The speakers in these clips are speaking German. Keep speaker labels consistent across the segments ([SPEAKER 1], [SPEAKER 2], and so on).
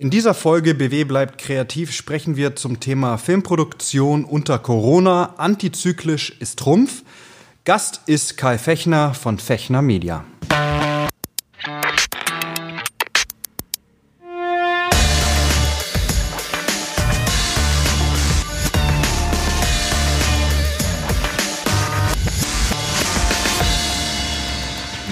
[SPEAKER 1] In dieser Folge BW bleibt kreativ sprechen wir zum Thema Filmproduktion unter Corona. Antizyklisch ist Trumpf. Gast ist Kai Fechner von Fechner Media.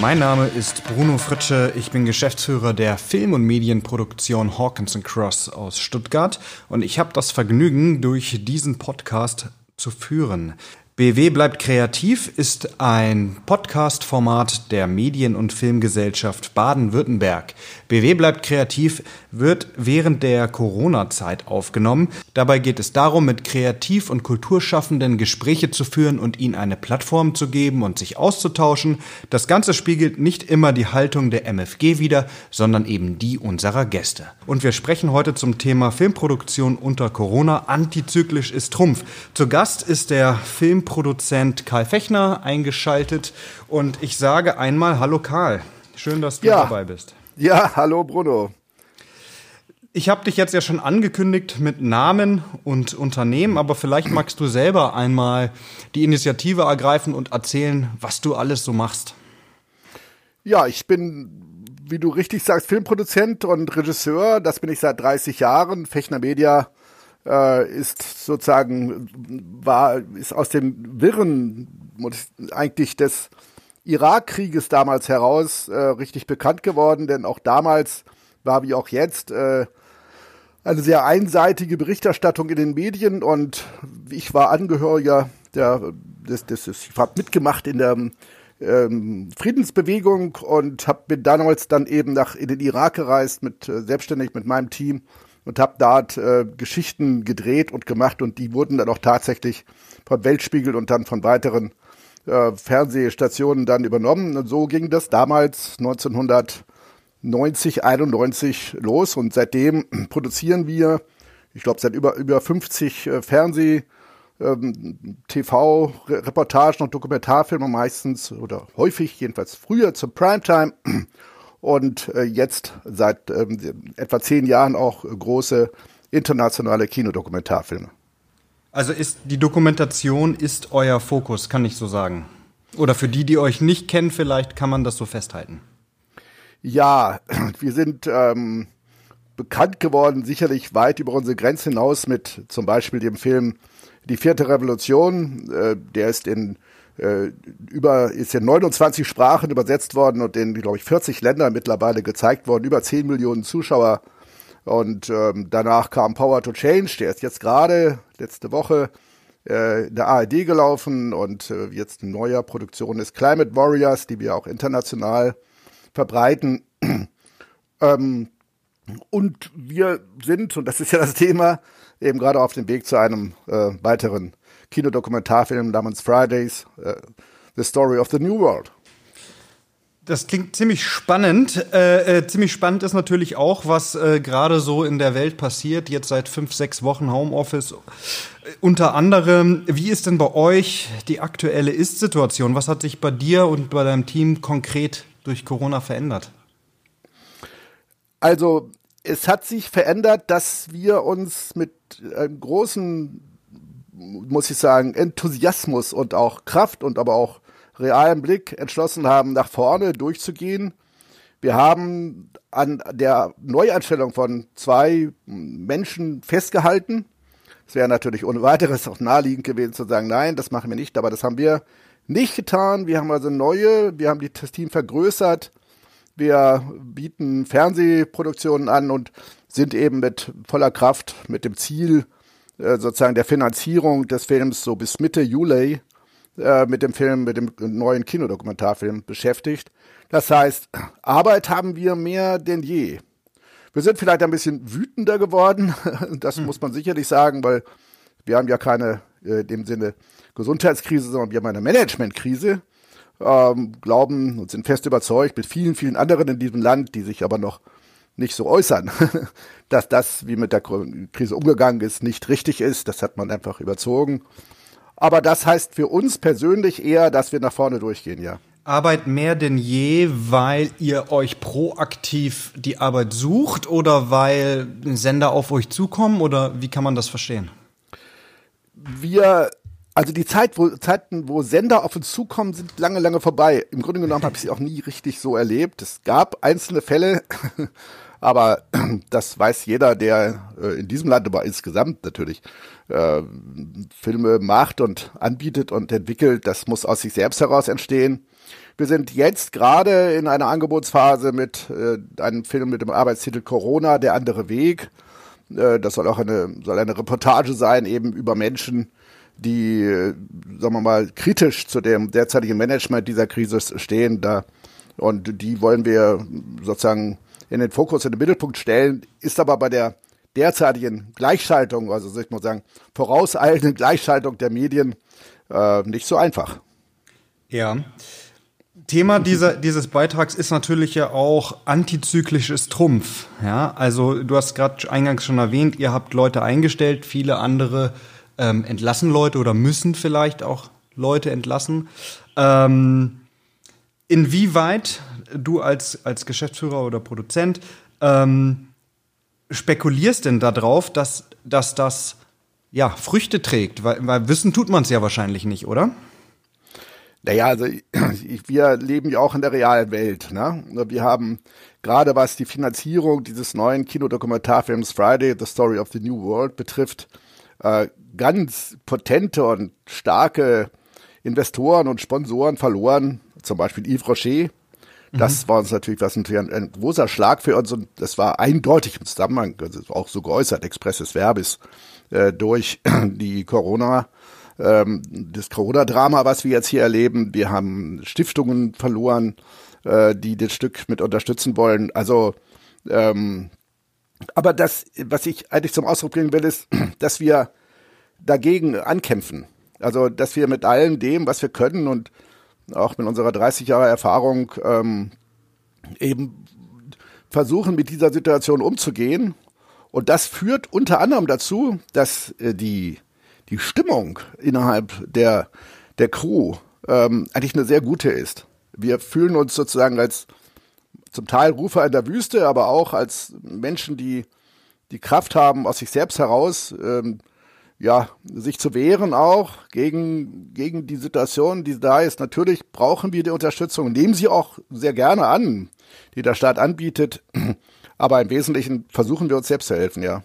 [SPEAKER 1] Mein Name ist Bruno Fritsche. Ich bin Geschäftsführer der Film- und Medienproduktion Hawkins Cross aus Stuttgart und ich habe das Vergnügen, durch diesen Podcast zu führen. BW bleibt kreativ ist ein Podcast-Format der Medien- und Filmgesellschaft Baden-Württemberg. BW bleibt kreativ wird während der Corona-Zeit aufgenommen. Dabei geht es darum, mit Kreativ- und Kulturschaffenden Gespräche zu führen und ihnen eine Plattform zu geben und sich auszutauschen. Das Ganze spiegelt nicht immer die Haltung der MFG wider, sondern eben die unserer Gäste. Und wir sprechen heute zum Thema Filmproduktion unter Corona. Antizyklisch ist Trumpf. Zu Gast ist der Filmproduzent Karl Fechner eingeschaltet und ich sage einmal Hallo Karl. Schön, dass du ja. dabei bist.
[SPEAKER 2] Ja, hallo Bruno.
[SPEAKER 1] Ich habe dich jetzt ja schon angekündigt mit Namen und Unternehmen, aber vielleicht magst du selber einmal die Initiative ergreifen und erzählen, was du alles so machst.
[SPEAKER 2] Ja, ich bin, wie du richtig sagst, Filmproduzent und Regisseur. Das bin ich seit 30 Jahren. Fechner Media äh, ist sozusagen war ist aus den Wirren eigentlich des Irakkrieges damals heraus äh, richtig bekannt geworden, denn auch damals war wie auch jetzt äh, eine sehr einseitige Berichterstattung in den Medien und ich war Angehöriger der, des, des, ich habe mitgemacht in der ähm, Friedensbewegung und hab, bin damals dann eben nach in den Irak gereist mit äh, selbstständig mit meinem Team und habe dort äh, Geschichten gedreht und gemacht und die wurden dann auch tatsächlich von Weltspiegel und dann von weiteren äh, Fernsehstationen dann übernommen. Und so ging das damals 1990, 91 los. Und seitdem produzieren wir, ich glaube, seit über, über 50 äh, Fernseh- ähm, TV-Reportagen und Dokumentarfilme meistens oder häufig, jedenfalls früher zur Primetime und äh, jetzt seit ähm, etwa zehn Jahren auch große internationale Kinodokumentarfilme.
[SPEAKER 1] Also ist die Dokumentation ist euer Fokus, kann ich so sagen. Oder für die, die euch nicht kennen, vielleicht kann man das so festhalten.
[SPEAKER 2] Ja, wir sind ähm, bekannt geworden, sicherlich weit über unsere Grenze hinaus mit zum Beispiel dem Film Die vierte Revolution. Äh, der ist in äh, über ist in 29 Sprachen übersetzt worden und in, glaube ich, 40 Ländern mittlerweile gezeigt worden, über 10 Millionen Zuschauer und ähm, danach kam Power to Change, der ist jetzt gerade letzte Woche äh, in der ARD gelaufen und äh, jetzt eine neue Produktion ist Climate Warriors, die wir auch international verbreiten. ähm, und wir sind, und das ist ja das Thema, eben gerade auf dem Weg zu einem äh, weiteren Kinodokumentarfilm namens Fridays, äh, The Story of the New World.
[SPEAKER 1] Das klingt ziemlich spannend. Äh, äh, ziemlich spannend ist natürlich auch, was äh, gerade so in der Welt passiert. Jetzt seit fünf, sechs Wochen Homeoffice. Äh, unter anderem, wie ist denn bei euch die aktuelle Ist-Situation? Was hat sich bei dir und bei deinem Team konkret durch Corona verändert?
[SPEAKER 2] Also, es hat sich verändert, dass wir uns mit einem großen, muss ich sagen, Enthusiasmus und auch Kraft und aber auch realen Blick entschlossen haben, nach vorne durchzugehen. Wir haben an der Neueinstellung von zwei Menschen festgehalten. Es wäre natürlich ohne weiteres auch naheliegend gewesen zu sagen, nein, das machen wir nicht, aber das haben wir nicht getan. Wir haben also neue, wir haben das Team vergrößert. Wir bieten Fernsehproduktionen an und sind eben mit voller Kraft mit dem Ziel äh, sozusagen der Finanzierung des Films so bis Mitte Juli äh, mit dem Film, mit dem neuen Kinodokumentarfilm beschäftigt. Das heißt, Arbeit haben wir mehr denn je. Wir sind vielleicht ein bisschen wütender geworden, das hm. muss man sicherlich sagen, weil wir haben ja keine, äh, in dem Sinne, Gesundheitskrise, sondern wir haben eine Managementkrise. Ähm, glauben und sind fest überzeugt mit vielen, vielen anderen in diesem Land, die sich aber noch nicht so äußern, dass das, wie mit der Krise umgegangen ist, nicht richtig ist. Das hat man einfach überzogen. Aber das heißt für uns persönlich eher, dass wir nach vorne durchgehen, ja.
[SPEAKER 1] Arbeit mehr denn je, weil ihr euch proaktiv die Arbeit sucht oder weil Sender auf euch zukommen oder wie kann man das verstehen?
[SPEAKER 2] Wir also die Zeit, wo, Zeiten, wo Sender auf uns zukommen, sind lange, lange vorbei. Im Grunde genommen habe ich sie auch nie richtig so erlebt. Es gab einzelne Fälle, aber das weiß jeder, der äh, in diesem Land, aber insgesamt natürlich äh, Filme macht und anbietet und entwickelt. Das muss aus sich selbst heraus entstehen. Wir sind jetzt gerade in einer Angebotsphase mit äh, einem Film mit dem Arbeitstitel Corona, der andere Weg. Das soll auch eine, soll eine Reportage sein, eben über Menschen, die, sagen wir mal, kritisch zu dem derzeitigen Management dieser Krise stehen. Da, und die wollen wir sozusagen in den Fokus, in den Mittelpunkt stellen, ist aber bei der derzeitigen Gleichschaltung, also soll ich mal sagen, vorauseilenden Gleichschaltung der Medien äh, nicht so einfach.
[SPEAKER 1] Ja. Thema dieser, dieses Beitrags ist natürlich ja auch antizyklisches Trumpf. Ja, also du hast gerade eingangs schon erwähnt, ihr habt Leute eingestellt, viele andere ähm, entlassen Leute oder müssen vielleicht auch Leute entlassen. Ähm, inwieweit du als, als Geschäftsführer oder Produzent ähm, spekulierst denn darauf, dass, dass das ja, Früchte trägt? Weil, weil wissen tut man es ja wahrscheinlich nicht, oder?
[SPEAKER 2] Naja, also wir leben ja auch in der realen Welt. Ne? Wir haben gerade was die Finanzierung dieses neuen Kinodokumentarfilms Friday, The Story of the New World betrifft, äh, ganz potente und starke Investoren und Sponsoren verloren, zum Beispiel Yves Rocher. Das mhm. war uns natürlich, was natürlich ein, ein, großer Schlag für uns und das war eindeutig im Zusammenhang, also auch so geäußert, expresses Verbis, äh, durch die Corona, ähm, das Corona-Drama, was wir jetzt hier erleben. Wir haben Stiftungen verloren, äh, die das Stück mit unterstützen wollen. Also ähm, aber das, was ich eigentlich zum Ausdruck bringen will, ist, dass wir dagegen ankämpfen. Also, dass wir mit allem dem, was wir können und auch mit unserer 30 Jahre Erfahrung ähm, eben versuchen, mit dieser Situation umzugehen. Und das führt unter anderem dazu, dass äh, die, die Stimmung innerhalb der, der Crew ähm, eigentlich eine sehr gute ist. Wir fühlen uns sozusagen als zum Teil Rufer in der Wüste, aber auch als Menschen, die die Kraft haben, aus sich selbst heraus, ähm, ja, sich zu wehren auch gegen, gegen die Situation, die da ist. Natürlich brauchen wir die Unterstützung, nehmen sie auch sehr gerne an, die der Staat anbietet. Aber im Wesentlichen versuchen wir uns selbst zu helfen, ja.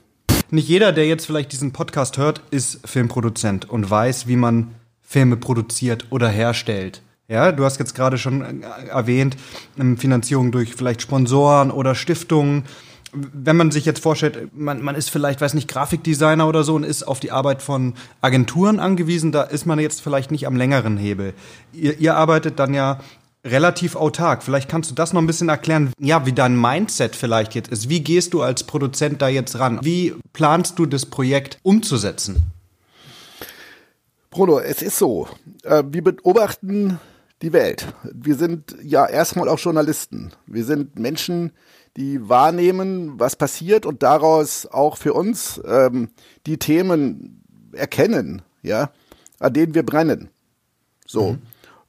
[SPEAKER 1] Nicht jeder, der jetzt vielleicht diesen Podcast hört, ist Filmproduzent und weiß, wie man Filme produziert oder herstellt. Ja, du hast jetzt gerade schon äh, erwähnt, ähm, Finanzierung durch vielleicht Sponsoren oder Stiftungen. Wenn man sich jetzt vorstellt, man, man ist vielleicht, weiß nicht, Grafikdesigner oder so und ist auf die Arbeit von Agenturen angewiesen, da ist man jetzt vielleicht nicht am längeren Hebel. Ihr, ihr arbeitet dann ja relativ autark. Vielleicht kannst du das noch ein bisschen erklären, ja, wie dein Mindset vielleicht jetzt ist. Wie gehst du als Produzent da jetzt ran? Wie planst du das Projekt umzusetzen?
[SPEAKER 2] Bruno, es ist so. Äh, wir beobachten die Welt. Wir sind ja erstmal auch Journalisten. Wir sind Menschen, die wahrnehmen, was passiert und daraus auch für uns ähm, die Themen erkennen, ja, an denen wir brennen. So. Mhm.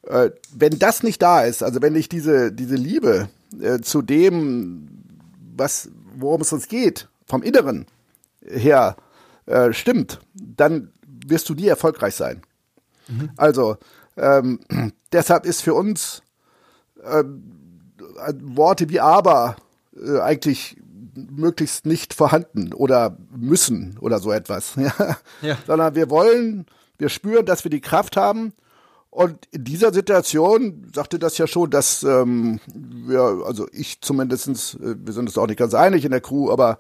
[SPEAKER 2] Äh, wenn das nicht da ist, also wenn nicht diese, diese Liebe äh, zu dem, was, worum es uns geht, vom Inneren her äh, stimmt, dann wirst du nie erfolgreich sein. Mhm. Also, ähm, deshalb ist für uns äh, Worte wie aber äh, eigentlich möglichst nicht vorhanden oder müssen oder so etwas. Ja? ja. Sondern wir wollen, wir spüren, dass wir die Kraft haben. Und in dieser Situation sagte das ja schon, dass ähm, wir, also ich zumindestens, äh, wir sind uns auch nicht ganz einig in der Crew, aber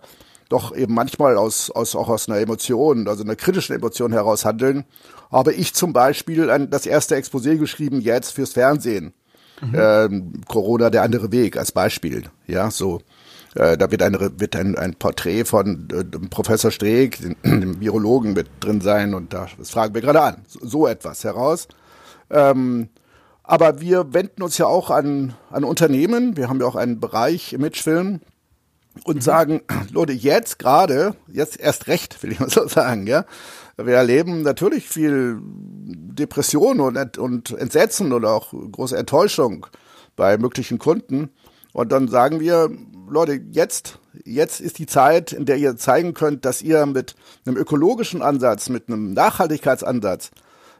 [SPEAKER 2] doch eben manchmal aus, aus auch aus einer Emotion, also einer kritischen Emotion heraus handeln, habe ich zum Beispiel ein, das erste Exposé geschrieben jetzt fürs Fernsehen. Mhm. Ähm, Corona, der andere Weg als Beispiel. Ja, so. Äh, da wird, eine, wird ein, ein Porträt von äh, Professor Streeck, dem, dem, Virologen, mit drin sein und da, das fragen wir gerade an. So, so etwas heraus. Ähm, aber wir wenden uns ja auch an, an Unternehmen. Wir haben ja auch einen Bereich Imagefilm, und mhm. sagen, Leute, jetzt gerade, jetzt erst recht, will ich mal so sagen, ja. Wir erleben natürlich viel Depression und, und Entsetzen oder auch große Enttäuschung bei möglichen Kunden. Und dann sagen wir, Leute, jetzt, jetzt ist die Zeit, in der ihr zeigen könnt, dass ihr mit einem ökologischen Ansatz, mit einem Nachhaltigkeitsansatz,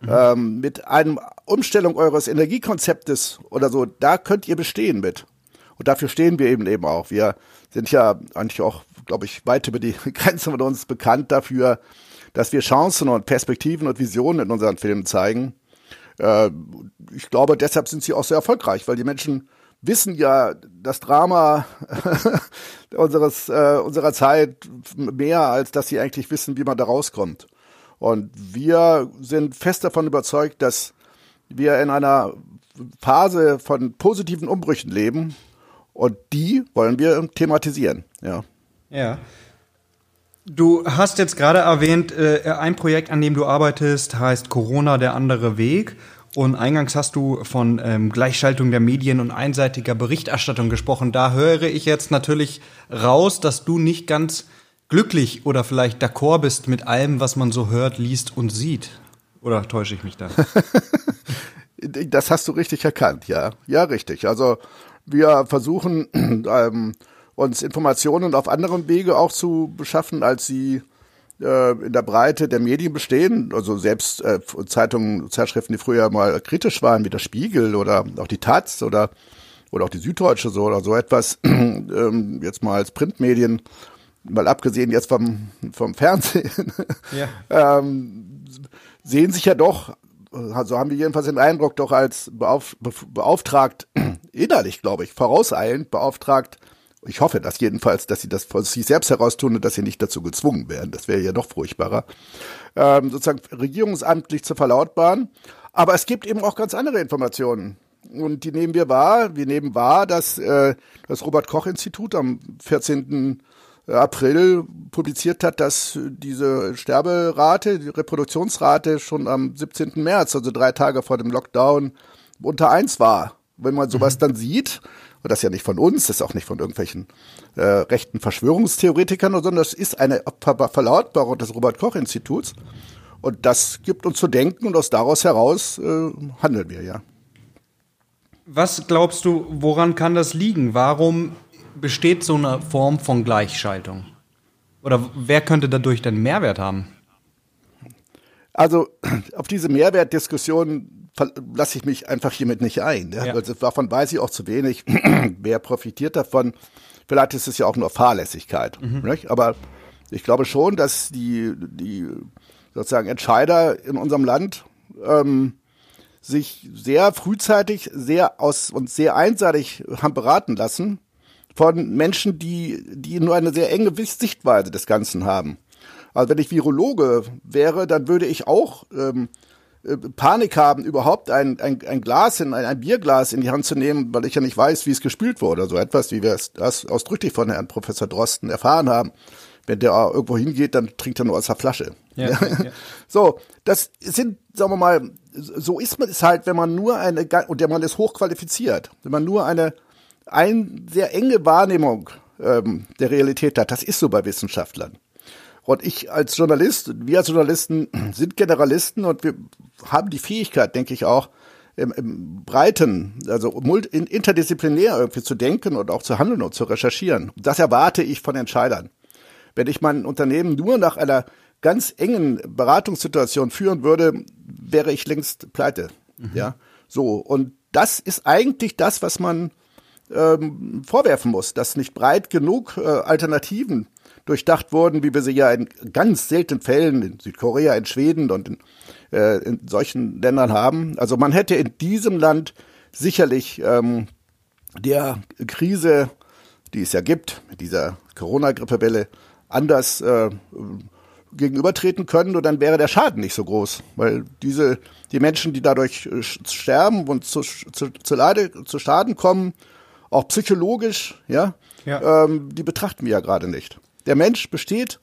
[SPEAKER 2] mhm. ähm, mit einem Umstellung eures Energiekonzeptes oder so, da könnt ihr bestehen mit. Und dafür stehen wir eben eben auch. Wir sind ja eigentlich auch, glaube ich, weit über die Grenzen von uns bekannt dafür, dass wir Chancen und Perspektiven und Visionen in unseren Filmen zeigen. Äh, ich glaube, deshalb sind sie auch sehr erfolgreich, weil die Menschen wissen ja das Drama unseres, äh, unserer Zeit mehr, als dass sie eigentlich wissen, wie man da rauskommt. Und wir sind fest davon überzeugt, dass wir in einer Phase von positiven Umbrüchen leben und die wollen wir thematisieren. Ja.
[SPEAKER 1] Ja. Du hast jetzt gerade erwähnt, äh, ein Projekt, an dem du arbeitest, heißt Corona der andere Weg. Und eingangs hast du von ähm, Gleichschaltung der Medien und einseitiger Berichterstattung gesprochen. Da höre ich jetzt natürlich raus, dass du nicht ganz glücklich oder vielleicht d'accord bist mit allem, was man so hört, liest und sieht. Oder täusche ich mich da?
[SPEAKER 2] das hast du richtig erkannt, ja. Ja, richtig. Also wir versuchen ähm, uns Informationen auf anderem Wege auch zu beschaffen, als sie äh, in der Breite der Medien bestehen. Also selbst äh, Zeitungen, Zeitschriften, die früher mal kritisch waren, wie der Spiegel oder auch die Taz oder oder auch die Süddeutsche so oder so etwas, ähm, jetzt mal als Printmedien, mal abgesehen jetzt vom, vom Fernsehen, ja. ähm, sehen sich ja doch, so haben wir jedenfalls den Eindruck, doch als beauf, beauftragt, innerlich, glaube ich, vorauseilend beauftragt, ich hoffe das jedenfalls, dass sie das von sich selbst heraus tun und dass sie nicht dazu gezwungen werden. Das wäre ja noch furchtbarer. Ähm, sozusagen regierungsamtlich zu verlautbaren. Aber es gibt eben auch ganz andere Informationen. Und die nehmen wir wahr. Wir nehmen wahr, dass äh, das Robert-Koch-Institut am 14. April publiziert hat, dass diese Sterberate, die Reproduktionsrate schon am 17. März, also drei Tage vor dem Lockdown, unter eins war. Wenn man sowas mhm. dann sieht, und das ist ja nicht von uns, das ist auch nicht von irgendwelchen äh, rechten Verschwörungstheoretikern, sondern das ist eine Verlautbarung des Robert-Koch-Instituts. Und das gibt uns zu denken und aus daraus heraus äh, handeln wir, ja.
[SPEAKER 1] Was glaubst du, woran kann das liegen? Warum besteht so eine Form von Gleichschaltung? Oder wer könnte dadurch denn Mehrwert haben?
[SPEAKER 2] Also auf diese Mehrwertdiskussion lasse ich mich einfach hiermit nicht ein. Ja? ja. Also davon weiß ich auch zu wenig. Wer profitiert davon? Vielleicht ist es ja auch nur Fahrlässigkeit. Mhm. Aber ich glaube schon, dass die, die sozusagen Entscheider in unserem Land ähm, sich sehr frühzeitig, sehr aus und sehr einseitig haben beraten lassen von Menschen, die, die nur eine sehr enge Sichtweise des Ganzen haben. Also wenn ich Virologe wäre, dann würde ich auch ähm, äh, Panik haben, überhaupt ein, ein, ein Glas, in, ein, ein Bierglas in die Hand zu nehmen, weil ich ja nicht weiß, wie es gespült wurde. So etwas, wie wir es das ausdrücklich von Herrn Professor Drosten erfahren haben. Wenn der irgendwo hingeht, dann trinkt er nur aus der Flasche. Ja, ja. So, das sind, sagen wir mal, so ist man es halt, wenn man nur eine, und der Mann ist hochqualifiziert, wenn man nur eine, ein sehr enge Wahrnehmung ähm, der Realität hat. Das ist so bei Wissenschaftlern. Und ich als Journalist, wir als Journalisten sind Generalisten und wir haben die Fähigkeit, denke ich auch, im, im Breiten, also interdisziplinär irgendwie zu denken und auch zu handeln und zu recherchieren. Das erwarte ich von Entscheidern. Wenn ich mein Unternehmen nur nach einer ganz engen Beratungssituation führen würde, wäre ich längst pleite. Mhm. Ja, so. Und das ist eigentlich das, was man ähm, vorwerfen muss, dass nicht breit genug äh, Alternativen durchdacht wurden, wie wir sie ja in ganz seltenen Fällen in Südkorea, in Schweden und in, äh, in solchen Ländern haben. Also man hätte in diesem Land sicherlich ähm, der Krise, die es ja gibt, mit dieser Corona-Grippewelle, anders äh, gegenübertreten können und dann wäre der Schaden nicht so groß, weil diese die Menschen, die dadurch äh, sterben und zu, zu, zu, Leide, zu Schaden kommen, auch psychologisch, ja, ja. Ähm, die betrachten wir ja gerade nicht. Der Mensch besteht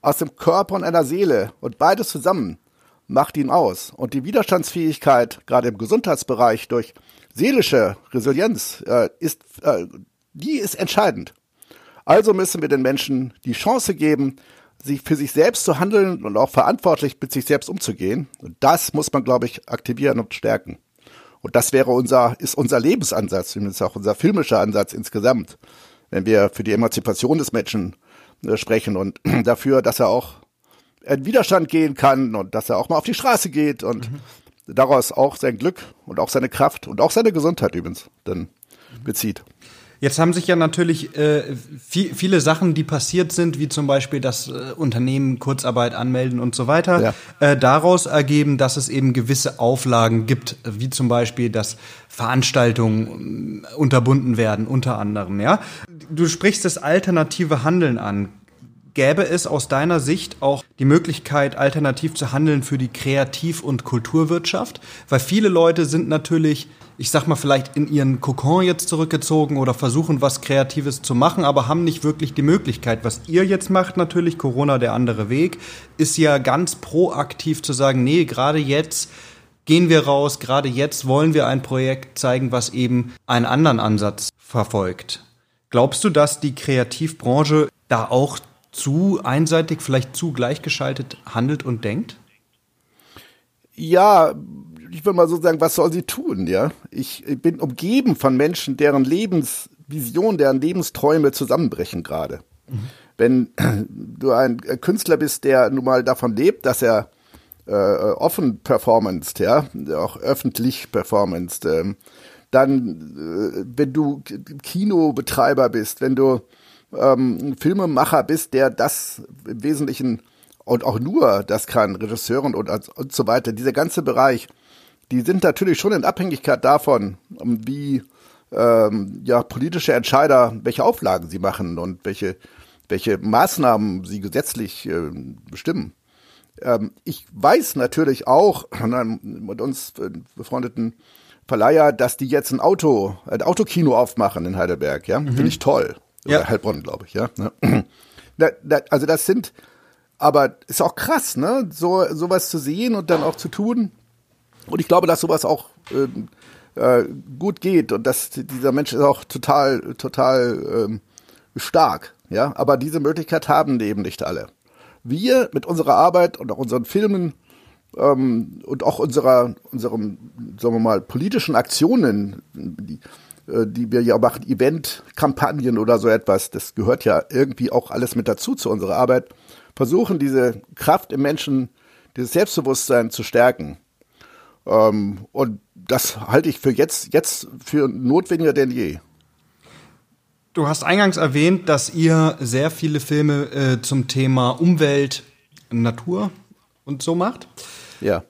[SPEAKER 2] aus dem Körper und einer Seele und beides zusammen macht ihn aus. Und die Widerstandsfähigkeit, gerade im Gesundheitsbereich durch seelische Resilienz, äh, ist, äh, die ist entscheidend. Also müssen wir den Menschen die Chance geben, sich für sich selbst zu handeln und auch verantwortlich mit sich selbst umzugehen. Und das muss man, glaube ich, aktivieren und stärken. Und das wäre unser, ist unser Lebensansatz, zumindest auch unser filmischer Ansatz insgesamt, wenn wir für die Emanzipation des Menschen sprechen und dafür, dass er auch in Widerstand gehen kann und dass er auch mal auf die Straße geht und mhm. daraus auch sein Glück und auch seine Kraft und auch seine Gesundheit übrigens dann bezieht.
[SPEAKER 1] Jetzt haben sich ja natürlich äh, viel, viele Sachen, die passiert sind, wie zum Beispiel das äh, Unternehmen Kurzarbeit anmelden und so weiter, ja. äh, daraus ergeben, dass es eben gewisse Auflagen gibt, wie zum Beispiel, dass Veranstaltungen äh, unterbunden werden, unter anderem. Ja, du sprichst das alternative Handeln an. Gäbe es aus deiner Sicht auch die Möglichkeit, alternativ zu handeln für die Kreativ- und Kulturwirtschaft? Weil viele Leute sind natürlich ich sag mal, vielleicht in ihren Kokon jetzt zurückgezogen oder versuchen, was Kreatives zu machen, aber haben nicht wirklich die Möglichkeit. Was ihr jetzt macht, natürlich, Corona der andere Weg, ist ja ganz proaktiv zu sagen, nee, gerade jetzt gehen wir raus, gerade jetzt wollen wir ein Projekt zeigen, was eben einen anderen Ansatz verfolgt. Glaubst du, dass die Kreativbranche da auch zu einseitig, vielleicht zu gleichgeschaltet handelt und denkt?
[SPEAKER 2] Ja, ich würde mal so sagen, was soll sie tun, ja? Ich, bin umgeben von Menschen, deren Lebensvision, deren Lebensträume zusammenbrechen gerade. Mhm. Wenn du ein Künstler bist, der nun mal davon lebt, dass er äh, offen performance, ja, auch öffentlich performance, äh, dann, äh, wenn du Kinobetreiber bist, wenn du ähm, Filmemacher bist, der das im Wesentlichen und auch nur das kann, Regisseuren und, und so weiter, dieser ganze Bereich, die sind natürlich schon in Abhängigkeit davon, wie ähm, ja, politische Entscheider, welche Auflagen sie machen und welche, welche Maßnahmen sie gesetzlich äh, bestimmen. Ähm, ich weiß natürlich auch mit uns befreundeten Verleiher, dass die jetzt ein Auto, ein Autokino aufmachen in Heidelberg, ja. Mhm. Finde ich toll. Oder ja. Heilbronn, glaube ich, ja. also das sind, aber ist auch krass, ne? So sowas zu sehen und dann auch zu tun. Und ich glaube, dass sowas auch ähm, äh, gut geht und dass dieser Mensch ist auch total, total ähm, stark. Ja, aber diese Möglichkeit haben eben nicht alle. Wir mit unserer Arbeit und auch unseren Filmen ähm, und auch unserer, unserem, sagen wir mal, politischen Aktionen, die, äh, die wir ja machen, Eventkampagnen oder so etwas, das gehört ja irgendwie auch alles mit dazu zu unserer Arbeit, versuchen diese Kraft im Menschen, dieses Selbstbewusstsein zu stärken. Ähm, und das halte ich für jetzt, jetzt für notwendiger denn je.
[SPEAKER 1] Du hast eingangs erwähnt, dass ihr sehr viele Filme äh, zum Thema Umwelt, Natur und so macht.
[SPEAKER 2] Ja.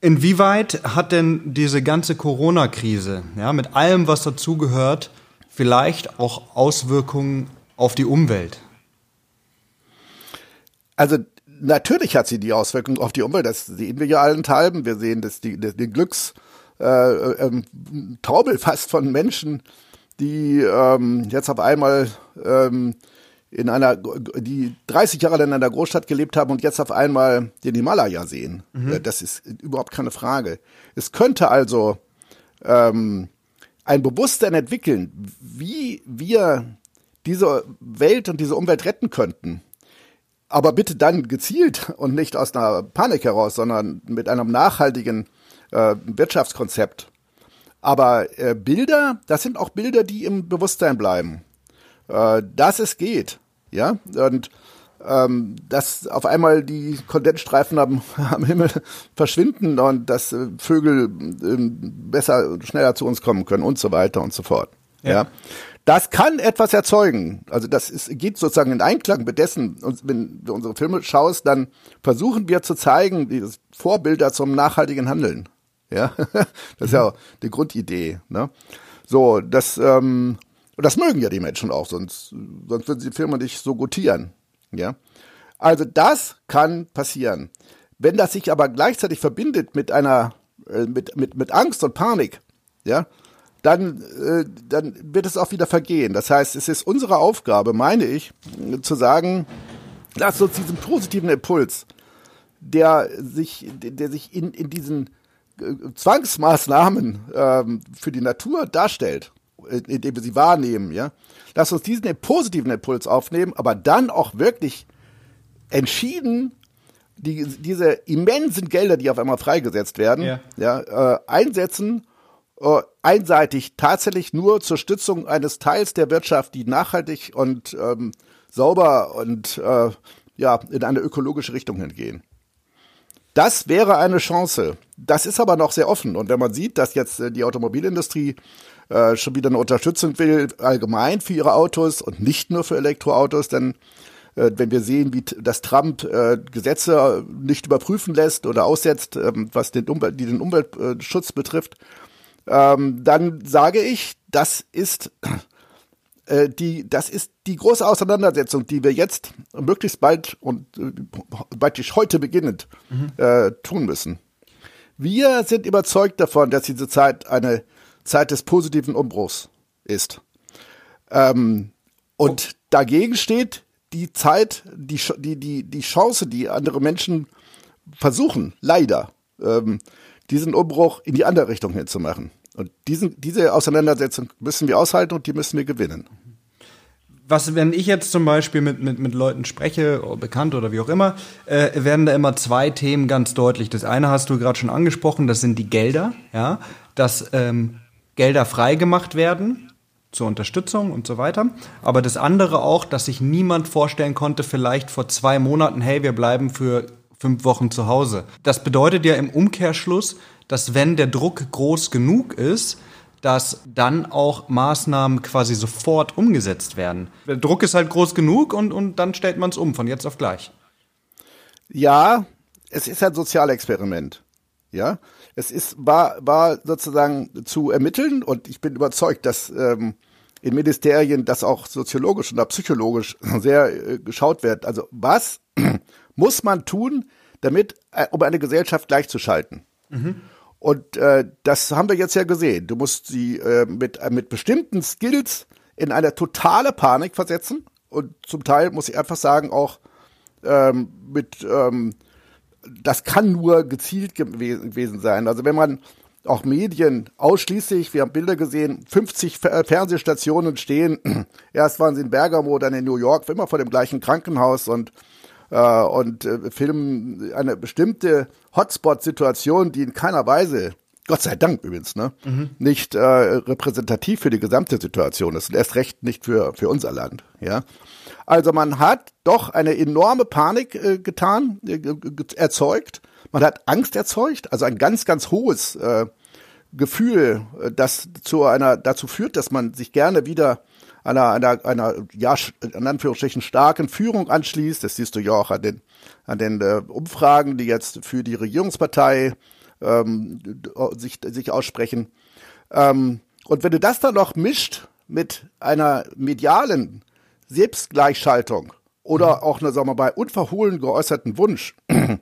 [SPEAKER 1] Inwieweit hat denn diese ganze Corona-Krise, ja, mit allem, was dazugehört, vielleicht auch Auswirkungen auf die Umwelt?
[SPEAKER 2] Also natürlich hat sie die Auswirkungen auf die Umwelt, das sehen wir ja allenthalben. Wir sehen das, die, den Glücks äh, ähm, Taubel fast von Menschen, die ähm, jetzt auf einmal ähm, in einer, die 30 Jahre lang in einer Großstadt gelebt haben und jetzt auf einmal den Himalaya sehen. Mhm. Äh, das ist überhaupt keine Frage. Es könnte also ähm, ein Bewusstsein entwickeln, wie wir diese Welt und diese Umwelt retten könnten aber bitte dann gezielt und nicht aus einer Panik heraus, sondern mit einem nachhaltigen äh, Wirtschaftskonzept. Aber äh, Bilder, das sind auch Bilder, die im Bewusstsein bleiben. Äh, dass es geht, ja, und ähm, dass auf einmal die Kondensstreifen am, am Himmel verschwinden und dass äh, Vögel äh, besser, schneller zu uns kommen können und so weiter und so fort. ja? ja? Das kann etwas erzeugen. Also das ist, geht sozusagen in Einklang mit dessen. Und wenn du unsere Filme schaust, dann versuchen wir zu zeigen, dieses Vorbilder zum nachhaltigen Handeln. Ja, das ist ja die Grundidee. Ne? So, das, ähm, das mögen ja die Menschen auch, sonst, sonst würden sie die Filme nicht so gutieren. Ja, also das kann passieren. Wenn das sich aber gleichzeitig verbindet mit einer, äh, mit, mit, mit Angst und Panik, ja, dann, äh, dann wird es auch wieder vergehen. Das heißt, es ist unsere Aufgabe, meine ich, zu sagen, lass uns diesen positiven Impuls, der sich, der sich in, in diesen äh, Zwangsmaßnahmen ähm, für die Natur darstellt indem wir sie wahrnehmen, ja. Lass uns diesen positiven Impuls aufnehmen, aber dann auch wirklich entschieden die, diese immensen Gelder, die auf einmal freigesetzt werden, ja, ja äh, einsetzen, äh, einseitig tatsächlich nur zur Stützung eines Teils der Wirtschaft, die nachhaltig und ähm, sauber und äh, ja in eine ökologische Richtung hingehen. Das wäre eine Chance. Das ist aber noch sehr offen. Und wenn man sieht, dass jetzt äh, die Automobilindustrie äh, schon wieder eine Unterstützung will, allgemein für ihre Autos und nicht nur für Elektroautos, dann äh, wenn wir sehen, wie das Trump äh, Gesetze nicht überprüfen lässt oder aussetzt, ähm, was den, Umwelt, die den Umweltschutz betrifft, ähm, dann sage ich, das ist äh, die, das ist die große Auseinandersetzung, die wir jetzt möglichst bald und äh, bald heute beginnend mhm. äh, tun müssen. Wir sind überzeugt davon, dass diese Zeit eine Zeit des positiven Umbruchs ist. Ähm, und oh. dagegen steht die Zeit, die, die, die, die Chance, die andere Menschen versuchen, leider, ähm, diesen Umbruch in die andere Richtung hinzumachen. Und diesen, diese Auseinandersetzung müssen wir aushalten und die müssen wir gewinnen.
[SPEAKER 1] Was, wenn ich jetzt zum Beispiel mit, mit, mit Leuten spreche, bekannt oder wie auch immer, äh, werden da immer zwei Themen ganz deutlich. Das eine hast du gerade schon angesprochen, das sind die Gelder, ja, dass ähm, Gelder freigemacht werden zur Unterstützung und so weiter. Aber das andere auch, dass sich niemand vorstellen konnte, vielleicht vor zwei Monaten, hey, wir bleiben für fünf Wochen zu Hause. Das bedeutet ja im Umkehrschluss, dass wenn der Druck groß genug ist, dass dann auch Maßnahmen quasi sofort umgesetzt werden. Der Druck ist halt groß genug und, und dann stellt man es um, von jetzt auf gleich.
[SPEAKER 2] Ja, es ist ein Sozialexperiment. Ja, es ist, war, war sozusagen zu ermitteln und ich bin überzeugt, dass ähm, in Ministerien das auch soziologisch oder psychologisch sehr äh, geschaut wird. Also was muss man tun, damit, äh, um eine Gesellschaft gleichzuschalten? Mhm. Und äh, das haben wir jetzt ja gesehen. Du musst sie äh, mit, äh, mit bestimmten Skills in eine totale Panik versetzen. Und zum Teil muss ich einfach sagen, auch ähm, mit ähm, das kann nur gezielt gewesen sein. Also wenn man auch Medien ausschließlich, wir haben Bilder gesehen, 50 Fernsehstationen stehen. Erst waren sie in Bergamo, dann in New York, immer vor dem gleichen Krankenhaus und äh, und äh, filmen eine bestimmte Hotspot-Situation, die in keiner Weise Gott sei Dank übrigens, ne? Mhm. Nicht äh, repräsentativ für die gesamte Situation ist und erst recht nicht für, für unser Land, ja. Also man hat doch eine enorme Panik äh, getan, äh, erzeugt. Man hat Angst erzeugt, also ein ganz, ganz hohes äh, Gefühl, äh, das zu einer, dazu führt, dass man sich gerne wieder einer, einer, einer, ja, in Anführungsstrichen starken Führung anschließt. Das siehst du ja auch an den, an den äh, Umfragen, die jetzt für die Regierungspartei ähm, sich, sich aussprechen. Ähm, und wenn du das dann noch mischt mit einer medialen Selbstgleichschaltung oder mhm. auch, ne, sagen wir mal, unverhohlen geäußerten Wunsch,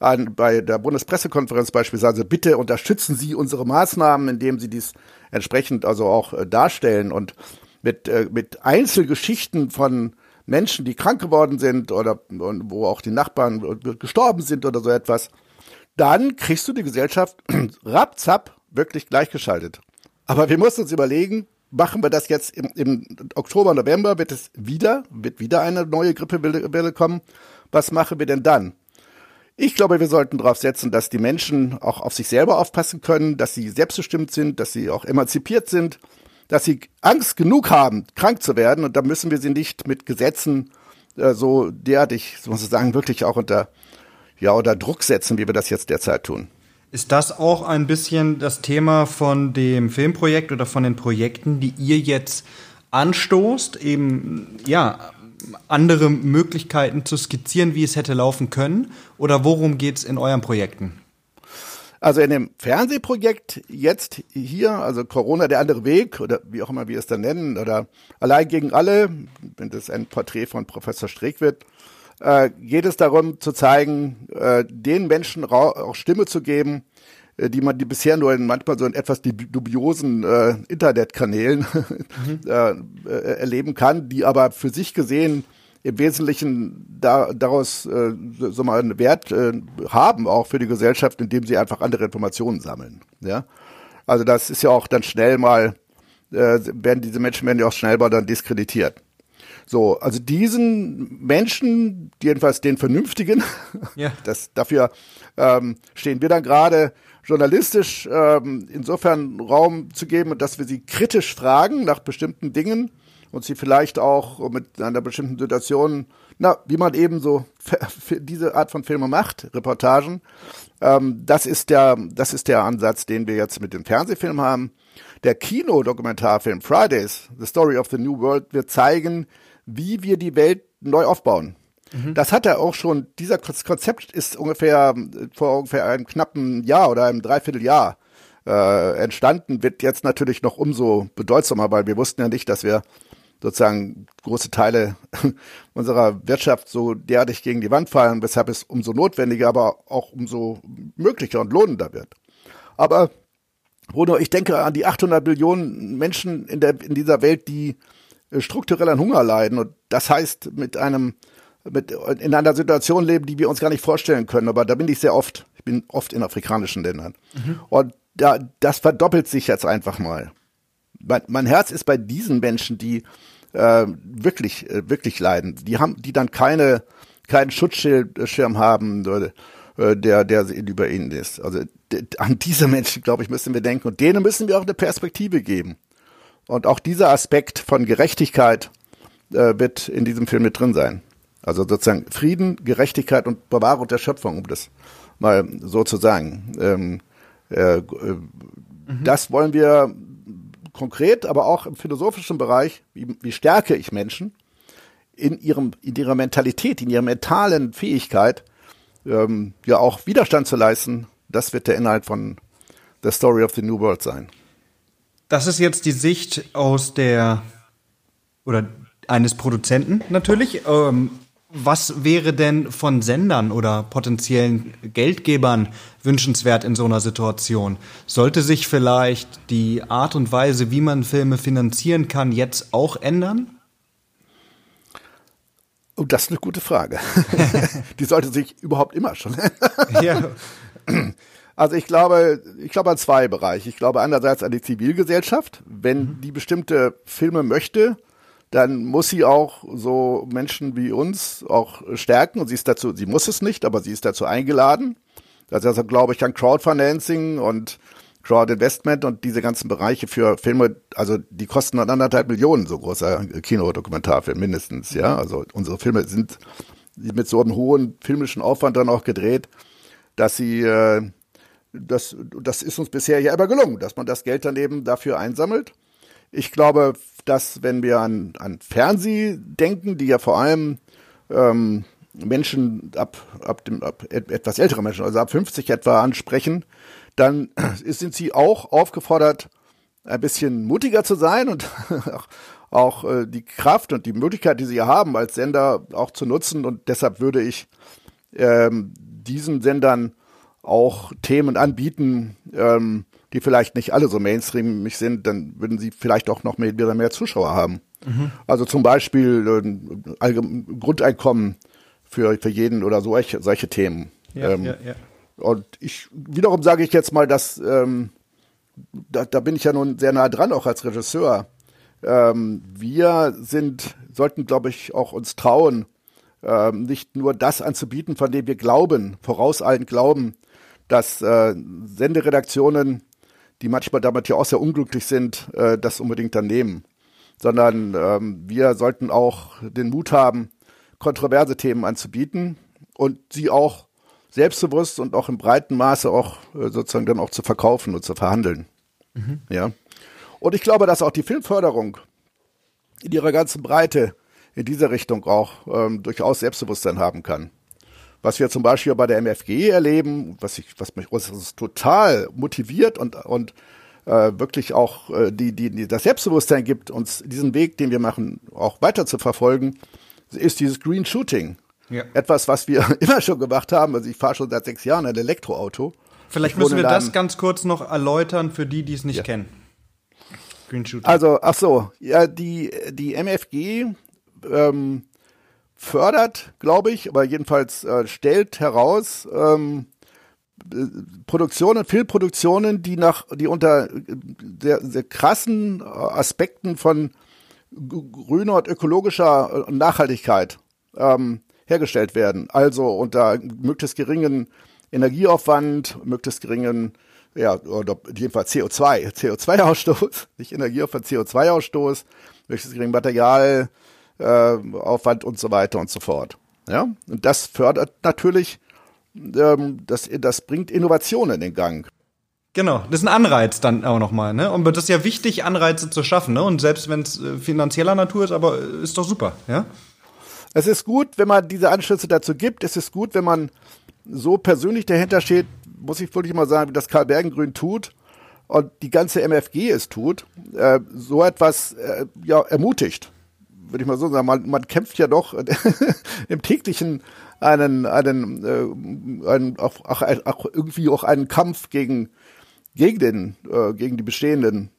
[SPEAKER 2] an, bei der Bundespressekonferenz beispielsweise, bitte unterstützen Sie unsere Maßnahmen, indem Sie dies entsprechend also auch äh, darstellen und mit, äh, mit Einzelgeschichten von Menschen, die krank geworden sind oder wo auch die Nachbarn gestorben sind oder so etwas, dann kriegst du die Gesellschaft rapzapp wirklich gleichgeschaltet. Aber wir müssen uns überlegen, machen wir das jetzt im, im Oktober, November, wird es wieder, wird wieder eine neue Grippewelle kommen. Was machen wir denn dann? Ich glaube, wir sollten darauf setzen, dass die Menschen auch auf sich selber aufpassen können, dass sie selbstbestimmt sind, dass sie auch emanzipiert sind, dass sie Angst genug haben, krank zu werden. Und da müssen wir sie nicht mit Gesetzen äh, so derartig, muss ich sagen, wirklich auch unter, ja, unter Druck setzen, wie wir das jetzt derzeit tun.
[SPEAKER 1] Ist das auch ein bisschen das Thema von dem Filmprojekt oder von den Projekten, die ihr jetzt anstoßt, eben ja andere Möglichkeiten zu skizzieren, wie es hätte laufen können? Oder worum geht es in euren Projekten?
[SPEAKER 2] Also in dem Fernsehprojekt jetzt hier, also Corona der andere Weg oder wie auch immer wir es dann nennen oder allein gegen alle, wenn das ein Porträt von Professor Streeck wird, äh, geht es darum zu zeigen, äh, den Menschen auch Stimme zu geben, äh, die man die bisher nur in manchmal so in etwas dubiosen äh, Internetkanälen mhm. äh, äh, erleben kann, die aber für sich gesehen im Wesentlichen da, daraus äh, so mal einen Wert äh, haben, auch für die Gesellschaft, indem sie einfach andere Informationen sammeln. Ja, also das ist ja auch dann schnell mal äh, werden diese Menschen werden ja auch schnell mal dann diskreditiert. So, also diesen Menschen, jedenfalls den Vernünftigen, ja. das, dafür ähm, stehen wir dann gerade journalistisch ähm, insofern Raum zu geben, dass wir sie kritisch fragen nach bestimmten Dingen und sie vielleicht auch mit einer bestimmten Situation, na, wie man eben so diese Art von Filme macht, Reportagen. Ähm, das ist der, das ist der Ansatz, den wir jetzt mit dem Fernsehfilm haben. Der Kinodokumentarfilm Fridays, The Story of the New World, wird zeigen, wie wir die Welt neu aufbauen. Mhm. Das hat er auch schon, dieser Konzept ist ungefähr vor ungefähr einem knappen Jahr oder einem Dreivierteljahr äh, entstanden, wird jetzt natürlich noch umso bedeutsamer, weil wir wussten ja nicht, dass wir sozusagen große Teile unserer Wirtschaft so derartig gegen die Wand fallen, weshalb es umso notwendiger, aber auch umso möglicher und lohnender wird. Aber Bruno, ich denke an die 800 Millionen Menschen in, der, in dieser Welt, die äh, strukturell an Hunger leiden. Und das heißt, mit einem, mit, in einer Situation leben, die wir uns gar nicht vorstellen können. Aber da bin ich sehr oft. Ich bin oft in afrikanischen Ländern. Mhm. Und da, das verdoppelt sich jetzt einfach mal. Mein, mein Herz ist bei diesen Menschen, die äh, wirklich, äh, wirklich leiden. Die haben, die dann keine, keinen Schutzschirm haben, äh, der, der über ihnen ist. Also an diese Menschen, glaube ich, müssen wir denken. Und denen müssen wir auch eine Perspektive geben. Und auch dieser Aspekt von Gerechtigkeit äh, wird in diesem Film mit drin sein. Also sozusagen Frieden, Gerechtigkeit und Bewahrung der Schöpfung, um das mal so zu sagen. Ähm, äh, äh, mhm. Das wollen wir konkret, aber auch im philosophischen Bereich. Wie, wie stärke ich Menschen in ihrem, in ihrer Mentalität, in ihrer mentalen Fähigkeit, ähm, ja auch Widerstand zu leisten? Das wird der Inhalt von The Story of the New World sein.
[SPEAKER 1] Das ist jetzt die Sicht aus der oder eines Produzenten natürlich. Ähm, was wäre denn von Sendern oder potenziellen Geldgebern wünschenswert in so einer Situation? Sollte sich vielleicht die Art und Weise, wie man Filme finanzieren kann, jetzt auch ändern?
[SPEAKER 2] Oh, das ist eine gute Frage. die sollte sich überhaupt immer schon ändern. ja. Also ich glaube, ich glaube an zwei Bereiche. Ich glaube einerseits an die Zivilgesellschaft. Wenn mhm. die bestimmte Filme möchte, dann muss sie auch so Menschen wie uns auch stärken. Und sie ist dazu, sie muss es nicht, aber sie ist dazu eingeladen. Also, also glaube ich an Crowdfinancing und Crowdinvestment und diese ganzen Bereiche für Filme, also die kosten dann anderthalb Millionen, so großer Kinodokumentarfilm mindestens, ja. Also unsere Filme sind mit so einem hohen filmischen Aufwand dann auch gedreht, dass sie äh, das, das ist uns bisher ja immer gelungen, dass man das Geld dann eben dafür einsammelt. Ich glaube, dass wenn wir an, an Fernseh denken, die ja vor allem ähm, Menschen ab, ab dem ab etwas ältere Menschen, also ab 50 etwa ansprechen, dann sind sie auch aufgefordert, ein bisschen mutiger zu sein und auch, äh, die Kraft und die Möglichkeit, die sie haben als Sender auch zu nutzen. Und deshalb würde ich ähm, diesen Sendern auch Themen anbieten, ähm, die vielleicht nicht alle so mainstreamig sind, dann würden sie vielleicht auch noch mehr, wieder mehr Zuschauer haben. Mhm. Also zum Beispiel äh, Grundeinkommen für, für jeden oder solche, solche Themen. Ja, ähm, ja, ja. Und ich wiederum sage ich jetzt mal, dass ähm, da, da bin ich ja nun sehr nah dran, auch als Regisseur. Ähm, wir sind, sollten, glaube ich, auch uns trauen, ähm, nicht nur das anzubieten, von dem wir glauben, vorauseilend glauben, dass äh, Senderedaktionen, die manchmal damit ja auch sehr unglücklich sind, äh, das unbedingt dann nehmen. Sondern ähm, wir sollten auch den Mut haben, kontroverse Themen anzubieten und sie auch selbstbewusst und auch im breiten Maße auch äh, sozusagen dann auch zu verkaufen und zu verhandeln. Mhm. Ja. Und ich glaube, dass auch die Filmförderung in ihrer ganzen Breite in dieser Richtung auch ähm, durchaus Selbstbewusstsein haben kann. Was wir zum Beispiel bei der MFG erleben, was ich, was mich was total motiviert und und äh, wirklich auch äh, die, die, die das Selbstbewusstsein gibt, uns diesen Weg, den wir machen, auch weiter zu verfolgen, ist dieses Green Shooting. Ja. Etwas, was wir immer schon gemacht haben. Also ich fahre schon seit sechs Jahren ein Elektroauto.
[SPEAKER 1] Vielleicht müssen wir das ganz kurz noch erläutern für die, die es nicht ja. kennen.
[SPEAKER 2] Green Shooting. Also, ach so, ja, die, die MFG ähm, fördert, glaube ich, aber jedenfalls äh, stellt heraus, ähm, Produktionen, Filmproduktionen, die nach, die unter sehr, sehr krassen Aspekten von grüner und ökologischer Nachhaltigkeit ähm, hergestellt werden. Also unter möglichst geringen Energieaufwand, möglichst geringen, ja, oder jedenfalls CO2, CO2-Ausstoß, nicht Energieaufwand, CO2-Ausstoß, möglichst geringen Materialaufwand äh, und so weiter und so fort. Ja, und das fördert natürlich, ähm, das, das bringt Innovationen in Gang.
[SPEAKER 1] Genau, das ist ein Anreiz dann auch nochmal, ne? Und das ist ja wichtig, Anreize zu schaffen, ne? Und selbst wenn es äh, finanzieller Natur ist, aber äh, ist doch super, ja?
[SPEAKER 2] Es ist gut, wenn man diese Anschlüsse dazu gibt. Es ist gut, wenn man so persönlich dahinter steht, muss ich wirklich mal sagen, wie das Karl Bergengrün tut und die ganze MFG es tut, äh, so etwas äh, ja ermutigt, würde ich mal so sagen. Man, man kämpft ja doch im täglichen einen, einen, äh, einen auch, auch, auch irgendwie auch einen Kampf gegen gegen den äh, gegen die bestehenden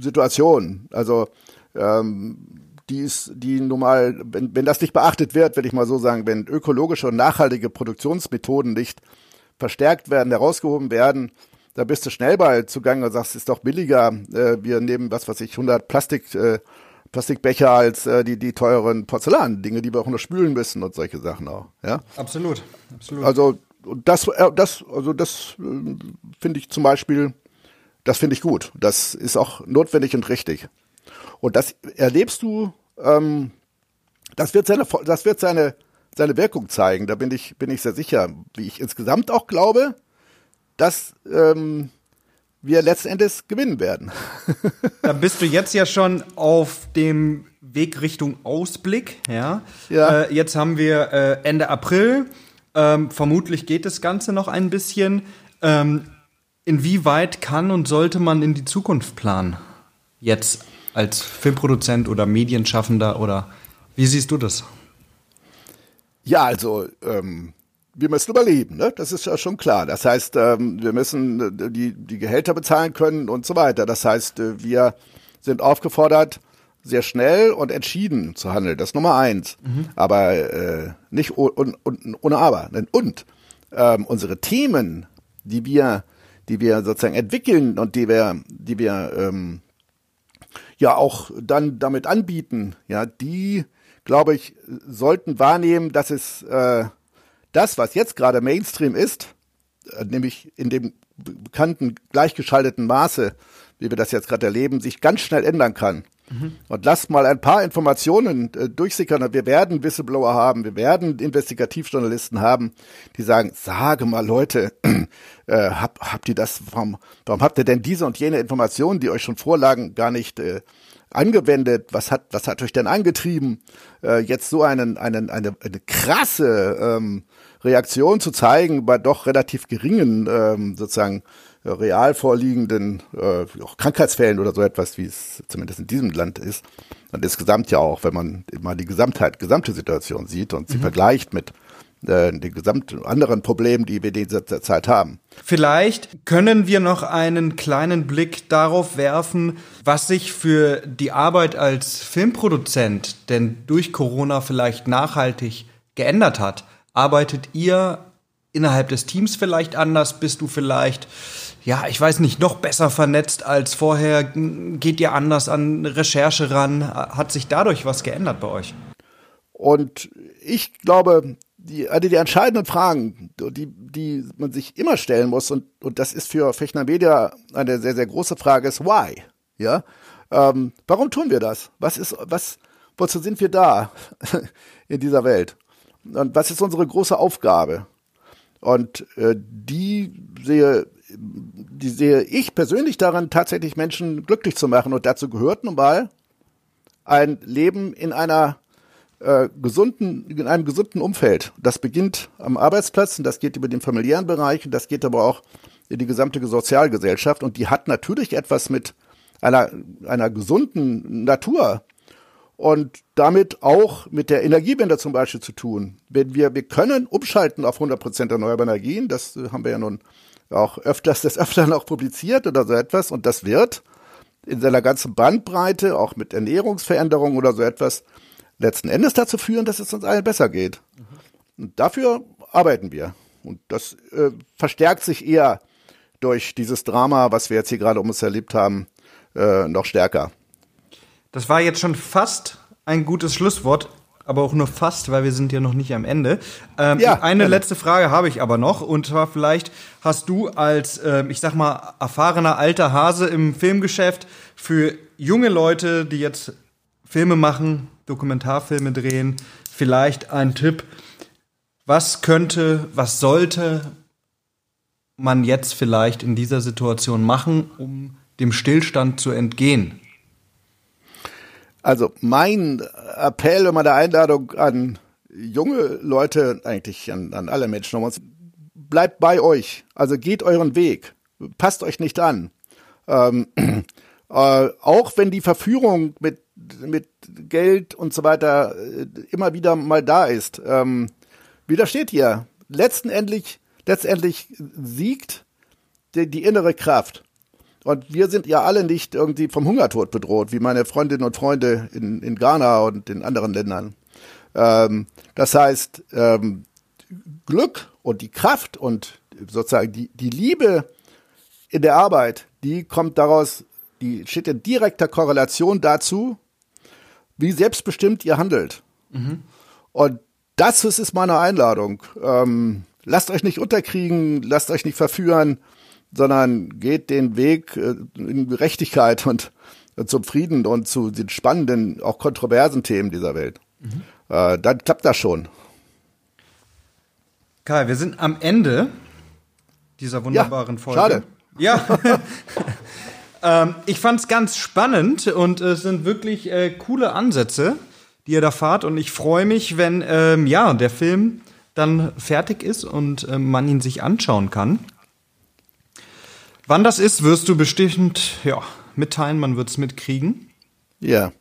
[SPEAKER 2] Situationen. Also ähm, die ist, die nun mal, wenn, wenn das nicht beachtet wird, würde ich mal so sagen, wenn ökologische und nachhaltige Produktionsmethoden nicht verstärkt werden, herausgehoben werden, da bist du schnell bei zugange und sagst, ist doch billiger, äh, wir nehmen, was weiß ich, 100 Plastik, äh, Plastikbecher als äh, die, die teuren Porzellan-Dinge, die wir auch nur spülen müssen und solche Sachen auch, ja?
[SPEAKER 1] Absolut, absolut.
[SPEAKER 2] Also, das, äh, das, also das äh, finde ich zum Beispiel, das finde ich gut. Das ist auch notwendig und richtig. Und das erlebst du, ähm, das wird seine, das wird seine, seine Wirkung zeigen. Da bin ich, bin ich sehr sicher. Wie ich insgesamt auch glaube, dass ähm, wir letzten Endes gewinnen werden.
[SPEAKER 1] da bist du jetzt ja schon auf dem Weg Richtung Ausblick. Ja.
[SPEAKER 2] ja.
[SPEAKER 1] Äh, jetzt haben wir äh, Ende April. Ähm, vermutlich geht das Ganze noch ein bisschen. Ähm, inwieweit kann und sollte man in die Zukunft planen? Jetzt als Filmproduzent oder Medienschaffender oder wie siehst du das?
[SPEAKER 2] Ja, also ähm, wir müssen überleben, ne? Das ist ja schon klar. Das heißt, ähm, wir müssen äh, die, die Gehälter bezahlen können und so weiter. Das heißt, äh, wir sind aufgefordert, sehr schnell und entschieden zu handeln. Das ist Nummer eins. Mhm. Aber äh, nicht un, un, ohne Aber. Und ähm, unsere Themen, die wir, die wir sozusagen entwickeln und die wir, die wir ähm, ja auch dann damit anbieten, ja, die, glaube ich, sollten wahrnehmen, dass es äh, das, was jetzt gerade Mainstream ist, äh, nämlich in dem bekannten gleichgeschalteten Maße, wie wir das jetzt gerade erleben, sich ganz schnell ändern kann. Mhm. Und lasst mal ein paar Informationen äh, durchsickern. Wir werden Whistleblower haben, wir werden Investigativjournalisten haben, die sagen, sage mal Leute, äh, hab, habt ihr das, warum, warum habt ihr denn diese und jene Informationen, die euch schon vorlagen, gar nicht äh, angewendet? Was hat, was hat euch denn angetrieben, äh, jetzt so einen, einen, eine, eine krasse ähm, Reaktion zu zeigen bei doch relativ geringen ähm, sozusagen real vorliegenden äh, auch Krankheitsfällen oder so etwas, wie es zumindest in diesem Land ist. Und insgesamt ja auch, wenn man mal die Gesamtheit, gesamte Situation sieht und sie mhm. vergleicht mit äh, den gesamten anderen Problemen, die wir in dieser Zeit haben.
[SPEAKER 1] Vielleicht können wir noch einen kleinen Blick darauf werfen, was sich für die Arbeit als Filmproduzent denn durch Corona vielleicht nachhaltig geändert hat. Arbeitet ihr innerhalb des Teams vielleicht anders? Bist du vielleicht ja, ich weiß nicht, noch besser vernetzt als vorher? Geht ihr anders an Recherche ran? Hat sich dadurch was geändert bei euch?
[SPEAKER 2] Und ich glaube, die, also die entscheidenden Fragen, die, die man sich immer stellen muss, und, und das ist für Fechner Media eine sehr, sehr große Frage, ist why? Ja? Ähm, warum tun wir das? Was ist, was, wozu sind wir da in dieser Welt? Und was ist unsere große Aufgabe? Und äh, die sehe die sehe ich persönlich daran, tatsächlich Menschen glücklich zu machen. Und dazu gehört nun mal ein Leben in einer äh, gesunden, in einem gesunden Umfeld. Das beginnt am Arbeitsplatz und das geht über den familiären Bereich und das geht aber auch in die gesamte Sozialgesellschaft. Und die hat natürlich etwas mit einer, einer gesunden Natur und damit auch mit der Energiewende zum Beispiel zu tun. Wenn wir, wir können umschalten auf 100 Prozent erneuerbare Energien, das haben wir ja nun auch öfters des Öfteren auch publiziert oder so etwas. Und das wird in seiner ganzen Bandbreite, auch mit Ernährungsveränderungen oder so etwas, letzten Endes dazu führen, dass es uns allen besser geht. Mhm. Und dafür arbeiten wir. Und das äh, verstärkt sich eher durch dieses Drama, was wir jetzt hier gerade um uns erlebt haben, äh, noch stärker.
[SPEAKER 1] Das war jetzt schon fast ein gutes Schlusswort, aber auch nur fast, weil wir sind ja noch nicht am Ende. Ähm, ja, eine ja. letzte Frage habe ich aber noch, und zwar vielleicht hast du als, äh, ich sag mal, erfahrener alter Hase im Filmgeschäft für junge Leute, die jetzt Filme machen, Dokumentarfilme drehen, vielleicht einen Tipp, was könnte, was sollte man jetzt vielleicht in dieser Situation machen, um dem Stillstand zu entgehen?
[SPEAKER 2] Also mein Appell und meine Einladung an junge Leute, eigentlich an, an alle Menschen, bleibt bei euch. Also geht euren Weg. Passt euch nicht an. Ähm, äh, auch wenn die Verführung mit, mit Geld und so weiter äh, immer wieder mal da ist. Ähm, widersteht ihr. Letztendlich, letztendlich siegt die, die innere Kraft. Und wir sind ja alle nicht irgendwie vom Hungertod bedroht, wie meine Freundinnen und Freunde in, in Ghana und in anderen Ländern. Ähm, das heißt, ähm, Glück und die Kraft und sozusagen die, die Liebe in der Arbeit, die kommt daraus, die steht in direkter Korrelation dazu, wie selbstbestimmt ihr handelt. Mhm. Und das ist meine Einladung. Ähm, lasst euch nicht unterkriegen, lasst euch nicht verführen, sondern geht den Weg äh, in Gerechtigkeit und äh, zum Frieden und zu den spannenden, auch kontroversen Themen dieser Welt. Mhm. Äh, dann klappt das schon.
[SPEAKER 1] Kai, wir sind am Ende dieser wunderbaren
[SPEAKER 2] ja,
[SPEAKER 1] Folge.
[SPEAKER 2] Schade.
[SPEAKER 1] Ja. ähm, ich fand es ganz spannend und es sind wirklich äh, coole Ansätze die ihr da fahrt. Und ich freue mich, wenn ähm, ja, der Film dann fertig ist und ähm, man ihn sich anschauen kann. Wann das ist, wirst du bestimmt ja, mitteilen, man wird es mitkriegen.
[SPEAKER 2] Ja.